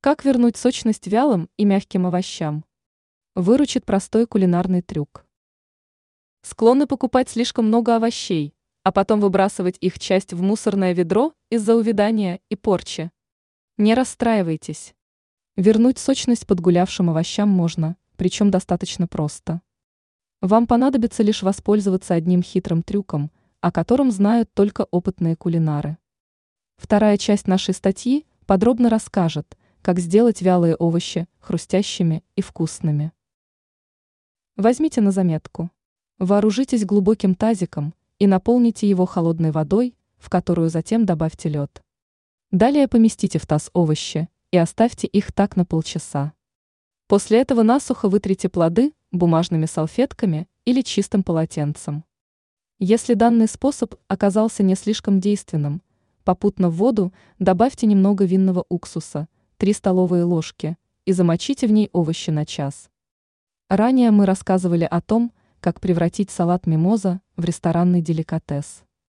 Как вернуть сочность вялым и мягким овощам? Выручит простой кулинарный трюк. Склонны покупать слишком много овощей, а потом выбрасывать их часть в мусорное ведро из-за увядания и порчи. Не расстраивайтесь. Вернуть сочность подгулявшим овощам можно, причем достаточно просто. Вам понадобится лишь воспользоваться одним хитрым трюком, о котором знают только опытные кулинары. Вторая часть нашей статьи подробно расскажет, как сделать вялые овощи хрустящими и вкусными. Возьмите на заметку. Вооружитесь глубоким тазиком и наполните его холодной водой, в которую затем добавьте лед. Далее поместите в таз овощи и оставьте их так на полчаса. После этого насухо вытрите плоды бумажными салфетками или чистым полотенцем. Если данный способ оказался не слишком действенным, попутно в воду добавьте немного винного уксуса, 3 столовые ложки, и замочите в ней овощи на час. Ранее мы рассказывали о том, как превратить салат мимоза в ресторанный деликатес.